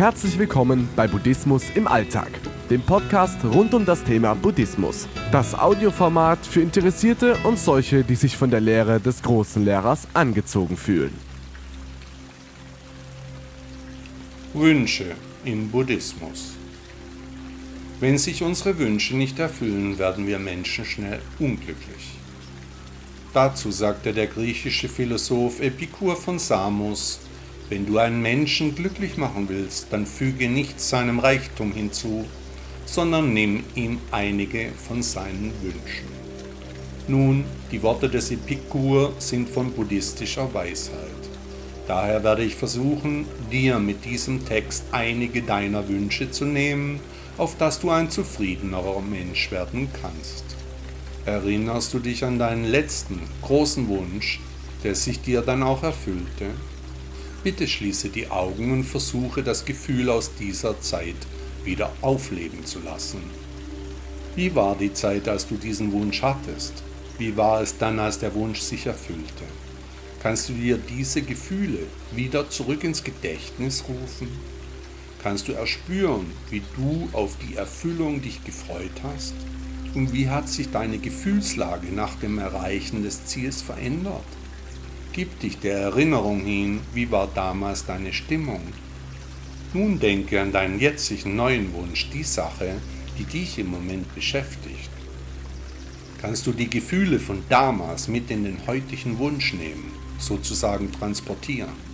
Herzlich willkommen bei Buddhismus im Alltag, dem Podcast rund um das Thema Buddhismus. Das Audioformat für Interessierte und solche, die sich von der Lehre des großen Lehrers angezogen fühlen. Wünsche im Buddhismus. Wenn sich unsere Wünsche nicht erfüllen, werden wir Menschen schnell unglücklich. Dazu sagte der griechische Philosoph Epikur von Samos, wenn du einen Menschen glücklich machen willst, dann füge nicht seinem Reichtum hinzu, sondern nimm ihm einige von seinen Wünschen. Nun, die Worte des Epikur sind von buddhistischer Weisheit. Daher werde ich versuchen, dir mit diesem Text einige deiner Wünsche zu nehmen, auf dass du ein zufriedenerer Mensch werden kannst. Erinnerst du dich an deinen letzten großen Wunsch, der sich dir dann auch erfüllte? Bitte schließe die Augen und versuche das Gefühl aus dieser Zeit wieder aufleben zu lassen. Wie war die Zeit, als du diesen Wunsch hattest? Wie war es dann, als der Wunsch sich erfüllte? Kannst du dir diese Gefühle wieder zurück ins Gedächtnis rufen? Kannst du erspüren, wie du auf die Erfüllung dich gefreut hast? Und wie hat sich deine Gefühlslage nach dem Erreichen des Ziels verändert? Gib dich der Erinnerung hin, wie war damals deine Stimmung. Nun denke an deinen jetzigen neuen Wunsch, die Sache, die dich im Moment beschäftigt. Kannst du die Gefühle von damals mit in den heutigen Wunsch nehmen, sozusagen transportieren?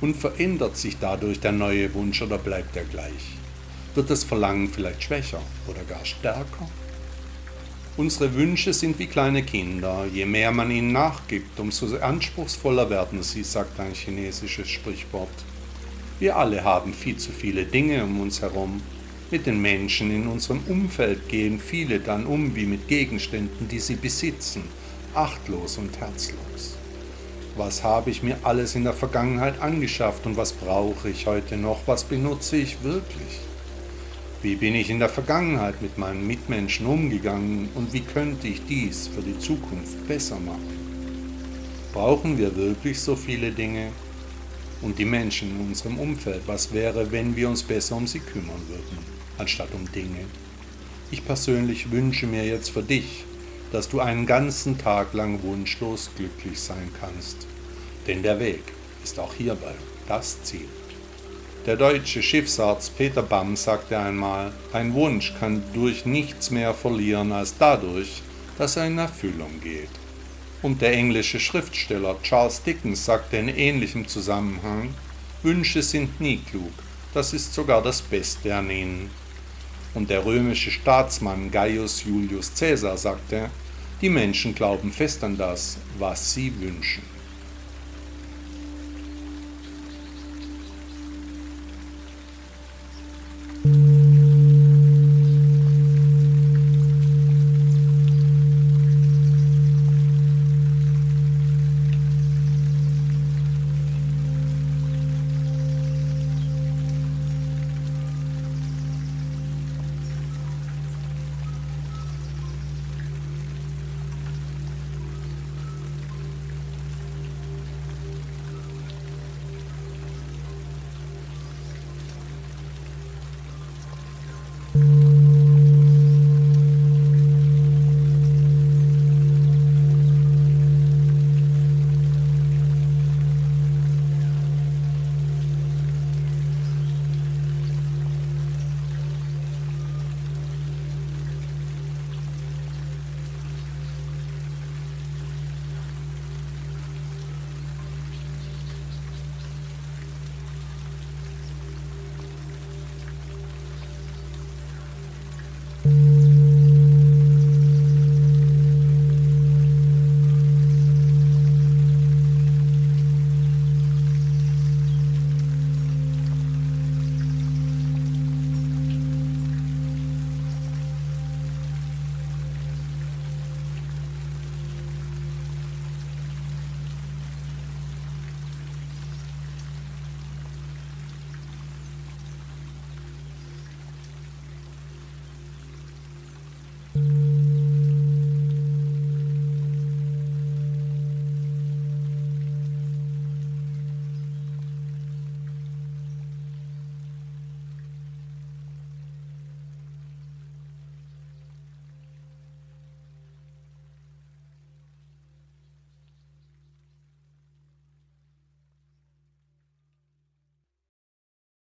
Und verändert sich dadurch der neue Wunsch oder bleibt er gleich? Wird das Verlangen vielleicht schwächer oder gar stärker? Unsere Wünsche sind wie kleine Kinder. Je mehr man ihnen nachgibt, umso anspruchsvoller werden sie, sagt ein chinesisches Sprichwort. Wir alle haben viel zu viele Dinge um uns herum. Mit den Menschen in unserem Umfeld gehen viele dann um wie mit Gegenständen, die sie besitzen, achtlos und herzlos. Was habe ich mir alles in der Vergangenheit angeschafft und was brauche ich heute noch? Was benutze ich wirklich? Wie bin ich in der Vergangenheit mit meinen Mitmenschen umgegangen und wie könnte ich dies für die Zukunft besser machen? Brauchen wir wirklich so viele Dinge? Und die Menschen in unserem Umfeld, was wäre, wenn wir uns besser um sie kümmern würden, anstatt um Dinge? Ich persönlich wünsche mir jetzt für dich, dass du einen ganzen Tag lang wunschlos glücklich sein kannst. Denn der Weg ist auch hierbei das Ziel. Der deutsche Schiffsarzt Peter Bamm sagte einmal, ein Wunsch kann durch nichts mehr verlieren als dadurch, dass er in Erfüllung geht. Und der englische Schriftsteller Charles Dickens sagte in ähnlichem Zusammenhang, Wünsche sind nie klug, das ist sogar das Beste an ihnen. Und der römische Staatsmann Gaius Julius Caesar sagte, die Menschen glauben fest an das, was sie wünschen.